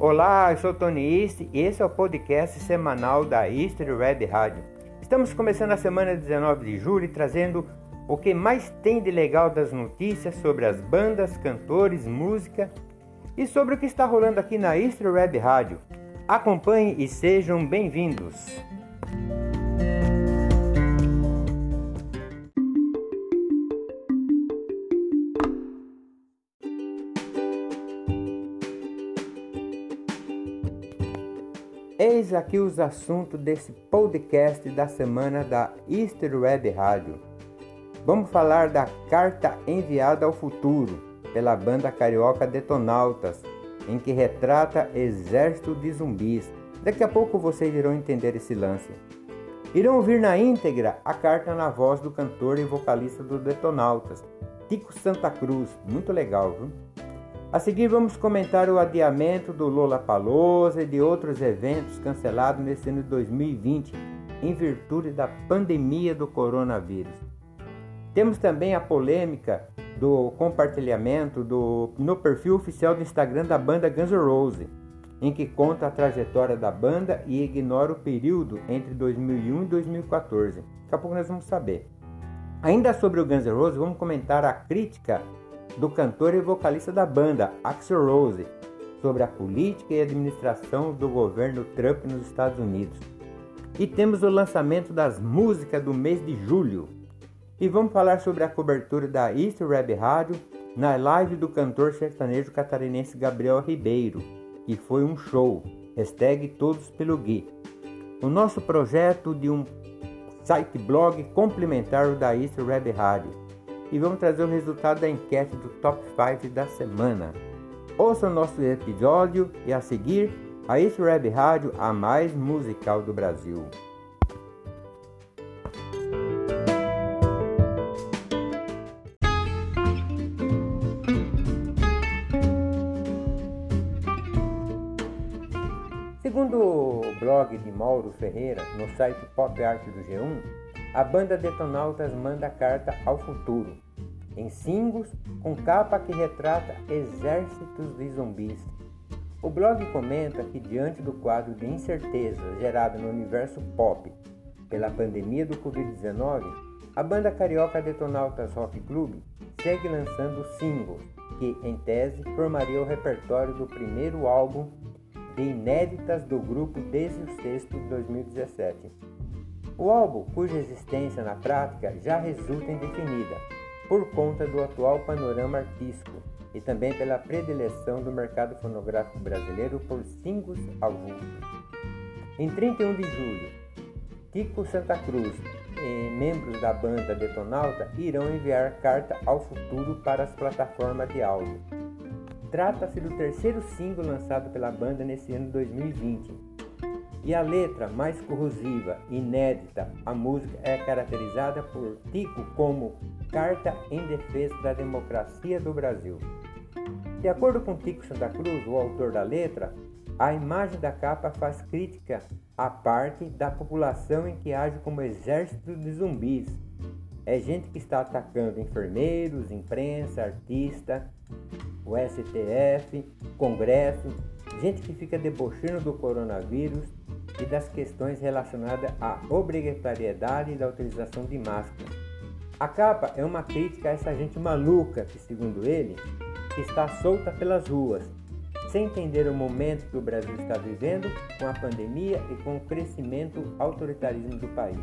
Olá, eu sou Tony East e esse é o podcast semanal da Easter Web Rádio. Estamos começando a semana 19 de julho trazendo o que mais tem de legal das notícias sobre as bandas, cantores, música e sobre o que está rolando aqui na Easter Web Rádio. Acompanhe e sejam bem-vindos. Eis aqui os assuntos desse podcast da semana da Easter Web Rádio. Vamos falar da carta enviada ao futuro pela banda carioca Detonautas, em que retrata exército de zumbis. Daqui a pouco vocês irão entender esse lance. Irão ouvir na íntegra a carta na voz do cantor e vocalista do Detonautas, Tico Santa Cruz. Muito legal, viu? A seguir vamos comentar o adiamento do Lola Palosa e de outros eventos cancelados nesse ano de 2020 em virtude da pandemia do coronavírus. Temos também a polêmica do compartilhamento do, no perfil oficial do Instagram da banda Guns N' Roses, em que conta a trajetória da banda e ignora o período entre 2001 e 2014. Daqui a pouco nós vamos saber. Ainda sobre o Guns N' Roses, vamos comentar a crítica do cantor e vocalista da banda, Axel Rose, sobre a política e administração do governo Trump nos Estados Unidos. E temos o lançamento das músicas do mês de julho. E vamos falar sobre a cobertura da East Web Rádio na live do cantor sertanejo catarinense Gabriel Ribeiro, que foi um show. Hashtag Todos pelo Gui. O nosso projeto de um site blog complementar da East Web Rádio e vamos trazer o resultado da enquete do Top 5 da semana. Ouça o nosso episódio e a seguir a East Web Rádio, a mais musical do Brasil. Segundo o blog de Mauro Ferreira, no site Pop Art do G1, a banda Detonautas manda carta ao futuro, em singles com capa que retrata exércitos de zumbis. O blog comenta que, diante do quadro de incerteza gerado no universo pop pela pandemia do Covid-19, a banda carioca Detonautas Rock Club segue lançando singles que, em tese, formaria o repertório do primeiro álbum de inéditas do grupo desde o sexto de 2017. O álbum, cuja existência na prática já resulta indefinida, por conta do atual panorama artístico e também pela predileção do mercado fonográfico brasileiro por singles avulsos. Em 31 de julho, Tico Santa Cruz e membros da banda Detonauta irão enviar carta ao futuro para as plataformas de áudio. Trata-se do terceiro single lançado pela banda nesse ano 2020 e a letra mais corrosiva, inédita, a música é caracterizada por Tico como carta em defesa da democracia do Brasil. De acordo com Tico Santa Cruz, o autor da letra, a imagem da capa faz crítica à parte da população em que age como exército de zumbis. É gente que está atacando enfermeiros, imprensa, artista, o STF, Congresso, gente que fica debochando do coronavírus e das questões relacionadas à obrigatoriedade da utilização de máscara. A capa é uma crítica a essa gente maluca que, segundo ele, está solta pelas ruas, sem entender o momento que o Brasil está vivendo com a pandemia e com o crescimento autoritarismo do país,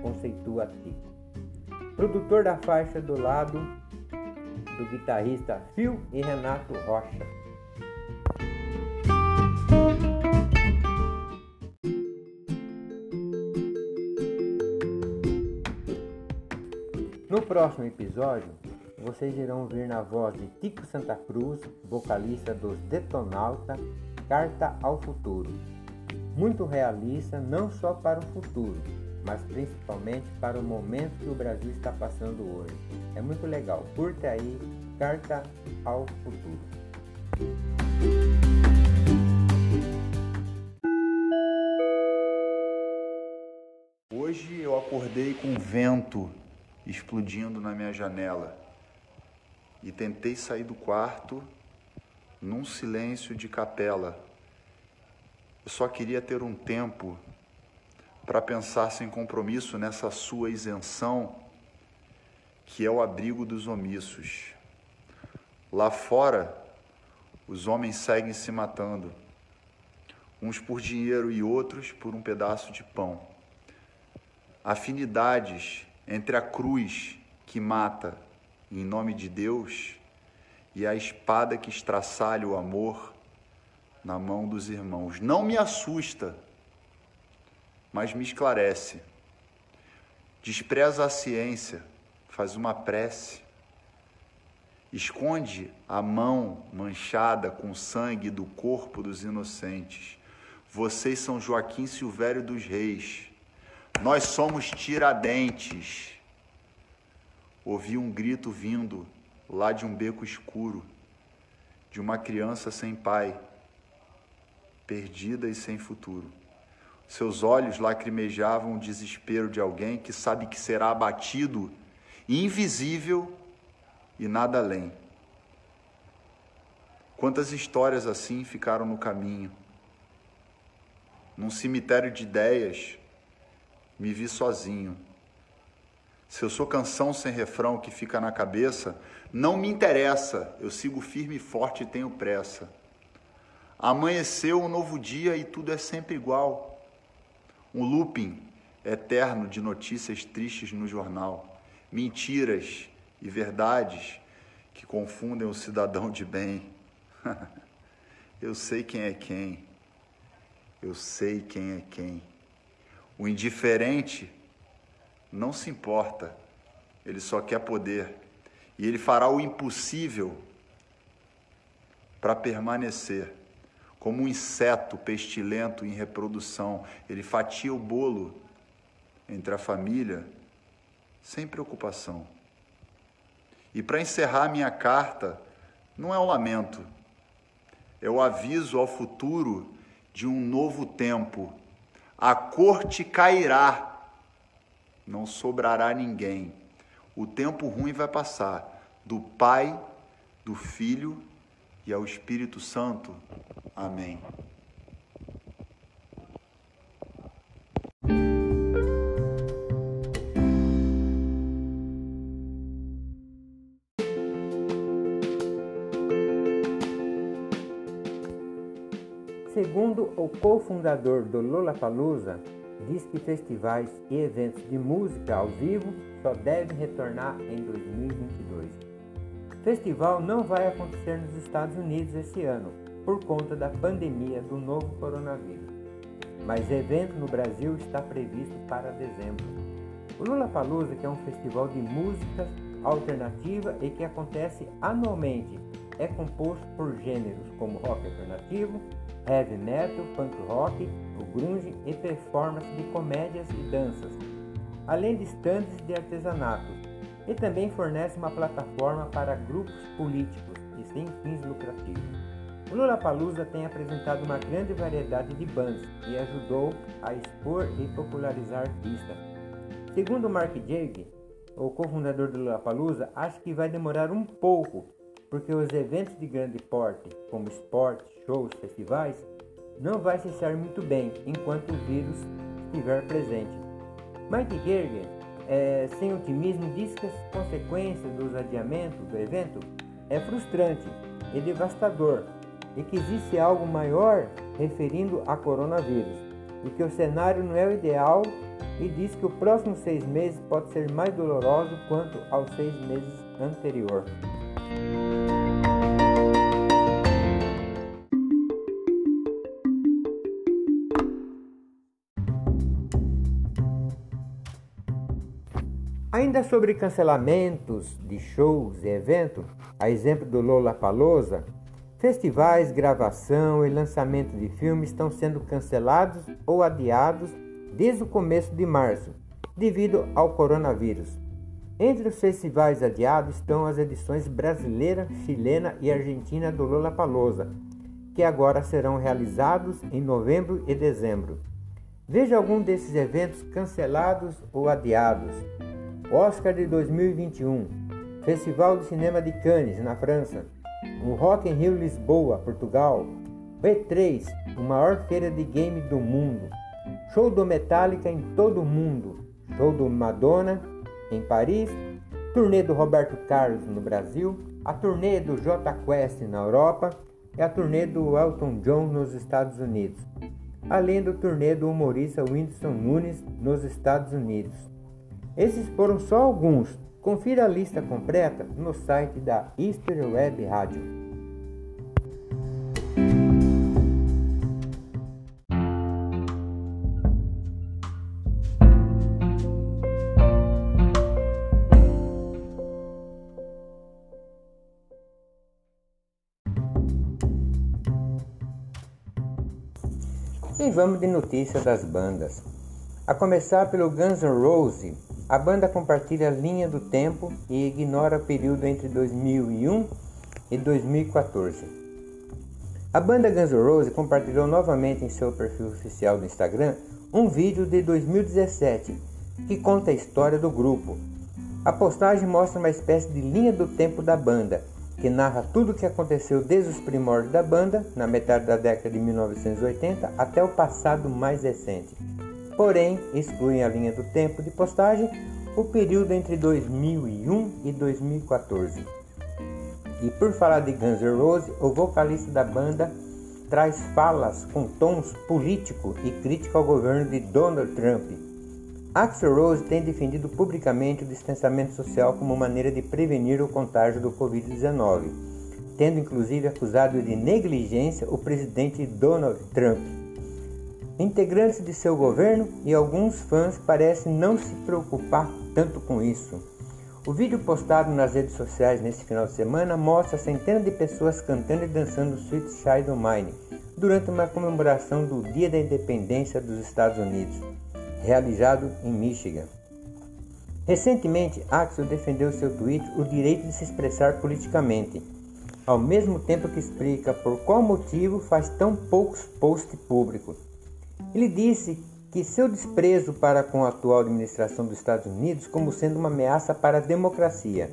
conceitua Tico. Produtor da faixa do lado do guitarrista Phil e Renato Rocha. Próximo episódio, vocês irão ouvir na voz de Tico Santa Cruz, vocalista dos Detonauta, Carta ao Futuro. Muito realista não só para o futuro, mas principalmente para o momento que o Brasil está passando hoje. É muito legal. Curta aí Carta ao Futuro. Hoje eu acordei com vento explodindo na minha janela e tentei sair do quarto num silêncio de capela, Eu só queria ter um tempo para pensar sem compromisso nessa sua isenção, que é o abrigo dos omissos. Lá fora, os homens seguem se matando, uns por dinheiro e outros por um pedaço de pão. Afinidades entre a cruz que mata em nome de Deus e a espada que estraçalha o amor na mão dos irmãos. Não me assusta mas me esclarece. Despreza a ciência, faz uma prece. Esconde a mão manchada com sangue do corpo dos inocentes. Vocês são Joaquim Silvério dos Reis. Nós somos Tiradentes. Ouvi um grito vindo lá de um beco escuro, de uma criança sem pai, perdida e sem futuro. Seus olhos lacrimejavam o desespero de alguém que sabe que será abatido, invisível e nada além. Quantas histórias assim ficaram no caminho? Num cemitério de ideias, me vi sozinho. Se eu sou canção sem refrão que fica na cabeça, não me interessa, eu sigo firme e forte e tenho pressa. Amanheceu um novo dia e tudo é sempre igual um looping eterno de notícias tristes no jornal, mentiras e verdades que confundem o cidadão de bem. Eu sei quem é quem. Eu sei quem é quem. O indiferente não se importa, ele só quer poder. E ele fará o impossível para permanecer como um inseto pestilento em reprodução. Ele fatia o bolo entre a família sem preocupação. E para encerrar minha carta, não é um lamento, é o aviso ao futuro de um novo tempo. A corte cairá, não sobrará ninguém. O tempo ruim vai passar do Pai, do Filho e ao Espírito Santo. Amém. O cofundador do Lollapalooza, diz que festivais e eventos de música ao vivo só devem retornar em 2022. O festival não vai acontecer nos Estados Unidos esse ano, por conta da pandemia do novo coronavírus. Mas evento no Brasil está previsto para dezembro. O Lula Palusa, que é um festival de música alternativa e que acontece anualmente, é composto por gêneros como rock alternativo, heavy metal, punk rock, o grunge e performance de comédias e danças, além de estandes de artesanato, e também fornece uma plataforma para grupos políticos e sem fins lucrativos. O Lollapalooza tem apresentado uma grande variedade de bandas e ajudou a expor e popularizar artistas. Segundo Mark Jagg, o cofundador do Lollapalooza, acha que vai demorar um pouco, porque os eventos de grande porte, como esportes, shows, festivais, não vai cessar muito bem enquanto o vírus estiver presente. Mike Gerger, é, sem otimismo, diz que as consequências dos adiamentos do evento é frustrante e devastador e que existe algo maior referindo a coronavírus, e que o cenário não é o ideal e diz que o próximo seis meses pode ser mais doloroso quanto aos seis meses anterior. Ainda sobre cancelamentos de shows e eventos, a exemplo do Lola Palosa, Festivais, gravação e lançamento de filmes estão sendo cancelados ou adiados desde o começo de março, devido ao coronavírus. Entre os festivais adiados estão as edições brasileira, chilena e argentina do Lollapalooza, que agora serão realizados em novembro e dezembro. Veja algum desses eventos cancelados ou adiados. Oscar de 2021, Festival de Cinema de Cannes, na França, o Rock in Rio Lisboa, Portugal, E3, o maior feira de game do mundo. Show do Metallica em todo o mundo. Show do Madonna em Paris. Turnê do Roberto Carlos no Brasil. A turnê do J Quest na Europa. E a turnê do Elton John nos Estados Unidos. Além do turnê do humorista Whindersson Nunes nos Estados Unidos. Esses foram só alguns. Confira a lista completa no site da History Web Rádio. E vamos de notícia das bandas. A começar pelo Guns N' Roses, a banda compartilha a linha do tempo e ignora o período entre 2001 e 2014. A banda Guns N' Roses compartilhou novamente em seu perfil oficial do Instagram um vídeo de 2017 que conta a história do grupo. A postagem mostra uma espécie de linha do tempo da banda que narra tudo o que aconteceu desde os primórdios da banda, na metade da década de 1980, até o passado mais recente. Porém, excluem a linha do tempo de postagem o período entre 2001 e 2014. E por falar de Guns N' Roses, o vocalista da banda traz falas com tons político e crítico ao governo de Donald Trump Axel Rose tem defendido publicamente o distanciamento social como maneira de prevenir o contágio do Covid-19, tendo inclusive acusado de negligência o presidente Donald Trump. Integrantes de seu governo e alguns fãs parecem não se preocupar tanto com isso. O vídeo postado nas redes sociais neste final de semana mostra centenas de pessoas cantando e dançando Sweet Child O' Mine durante uma comemoração do Dia da Independência dos Estados Unidos realizado em Michigan. Recentemente, Axel defendeu seu tweet o direito de se expressar politicamente, ao mesmo tempo que explica por qual motivo faz tão poucos posts públicos. Ele disse que seu desprezo para com a atual administração dos Estados Unidos como sendo uma ameaça para a democracia.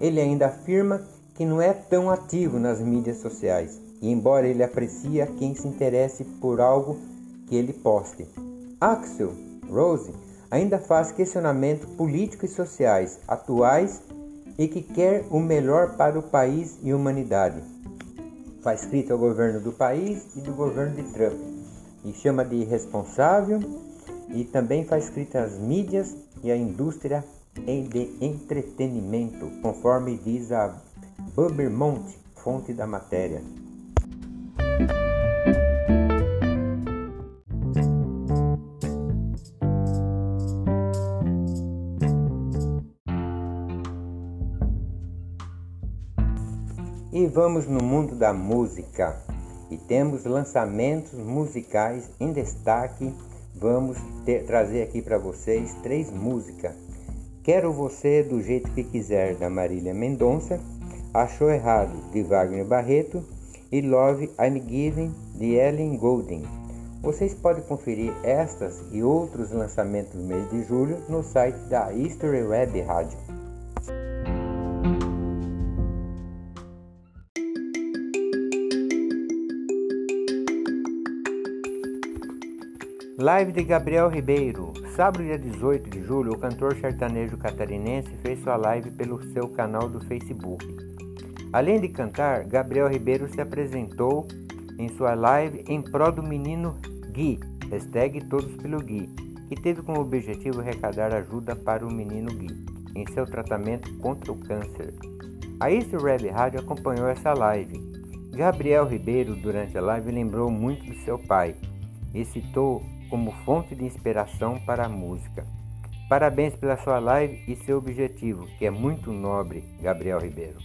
Ele ainda afirma que não é tão ativo nas mídias sociais, e embora ele aprecie quem se interesse por algo que ele poste. Axel Rose ainda faz questionamentos políticos e sociais atuais e que quer o melhor para o país e humanidade. Faz crítica ao governo do país e do governo de Trump e chama de irresponsável e também faz crítica às mídias e à indústria de entretenimento, conforme diz a Bubermont, fonte da matéria. E vamos no mundo da música e temos lançamentos musicais em destaque. Vamos ter, trazer aqui para vocês três músicas. Quero Você do Jeito Que Quiser, da Marília Mendonça. Achou Errado, de Wagner Barreto. E Love I'm Giving, de Ellen Goulding. Vocês podem conferir estas e outros lançamentos do mês de julho no site da History Web Rádio. Live de Gabriel Ribeiro. Sábado, dia 18 de julho, o cantor sertanejo catarinense fez sua live pelo seu canal do Facebook. Além de cantar, Gabriel Ribeiro se apresentou em sua live em prol do menino Gui, hashtag Todos pelo Gui, que teve como objetivo arrecadar ajuda para o menino Gui em seu tratamento contra o câncer. A East Web Rádio acompanhou essa live. Gabriel Ribeiro, durante a live, lembrou muito do seu pai e citou como fonte de inspiração para a música. Parabéns pela sua live e seu objetivo, que é muito nobre, Gabriel Ribeiro.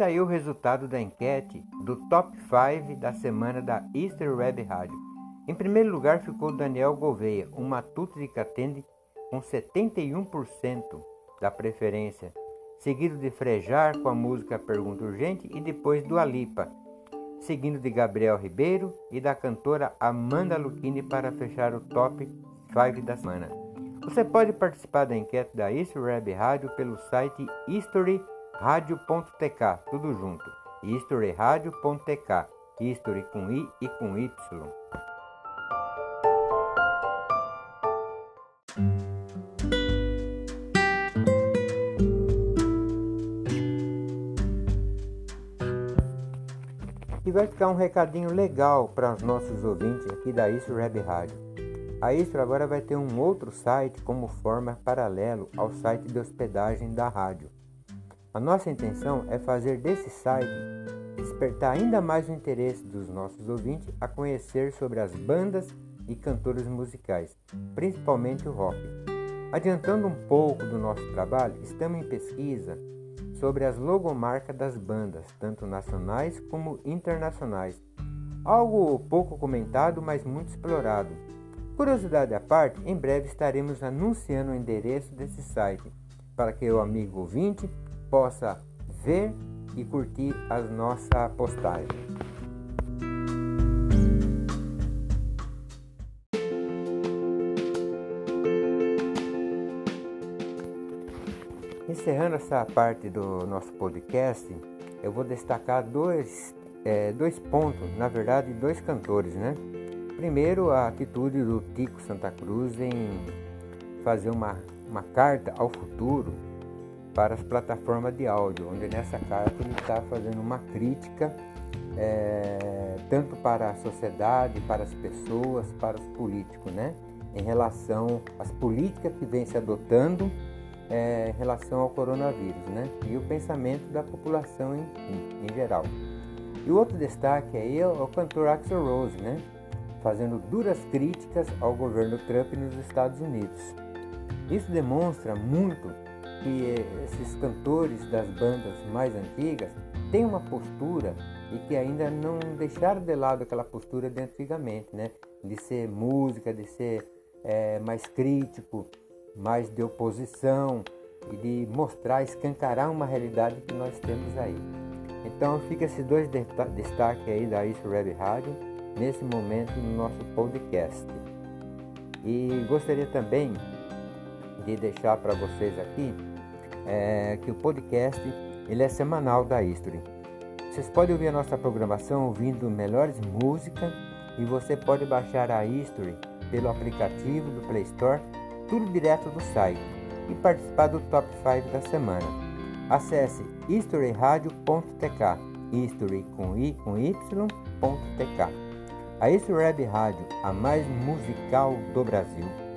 Saiu o resultado da enquete do Top 5 da semana da Easter Web Rádio. Em primeiro lugar ficou Daniel Gouveia, um matuto de Catende, com 71%. da preferência, seguido de Frejar com a música Pergunta Urgente e depois do Alipa, seguindo de Gabriel Ribeiro e da cantora Amanda Lucchini para fechar o top 5 da semana. Você pode participar da enquete da History Web Rádio pelo site historyradio.tk, tudo junto, historyradio.tk, history com i e com y. E vai ficar um recadinho legal para os nossos ouvintes aqui da Istro Web Rádio. A Istro agora vai ter um outro site como forma paralelo ao site de hospedagem da rádio. A nossa intenção é fazer desse site despertar ainda mais o interesse dos nossos ouvintes a conhecer sobre as bandas e cantores musicais, principalmente o rock. Adiantando um pouco do nosso trabalho, estamos em pesquisa sobre as logomarcas das bandas, tanto nacionais como internacionais. Algo pouco comentado, mas muito explorado. Curiosidade à parte, em breve estaremos anunciando o endereço desse site para que o amigo ouvinte possa ver e curtir as nossas postagens. Encerrando essa parte do nosso podcast, eu vou destacar dois, é, dois pontos, na verdade, dois cantores, né? Primeiro, a atitude do Tico Santa Cruz em fazer uma, uma carta ao futuro para as plataformas de áudio, onde nessa carta ele está fazendo uma crítica é, tanto para a sociedade, para as pessoas, para os políticos, né? Em relação às políticas que vem se adotando é, em relação ao coronavírus, né? E o pensamento da população em, em, em geral. E o outro destaque aí é o cantor Axel Rose, né? Fazendo duras críticas ao governo Trump nos Estados Unidos. Isso demonstra muito que esses cantores das bandas mais antigas têm uma postura e que ainda não deixaram de lado aquela postura de antigamente, né? De ser música, de ser é, mais crítico, mais de oposição e de mostrar, escancarar uma realidade que nós temos aí. Então fica esses dois destaques aí da Isso Web Rádio nesse momento no nosso podcast. E gostaria também de deixar para vocês aqui é, que o podcast ele é semanal da History. Vocês podem ouvir a nossa programação ouvindo melhores músicas e você pode baixar a History pelo aplicativo do Play Store tudo direto do site e participar do Top 5 da semana. Acesse historyradio.tk, history com i com y.tk. A History Web Rádio, a mais musical do Brasil.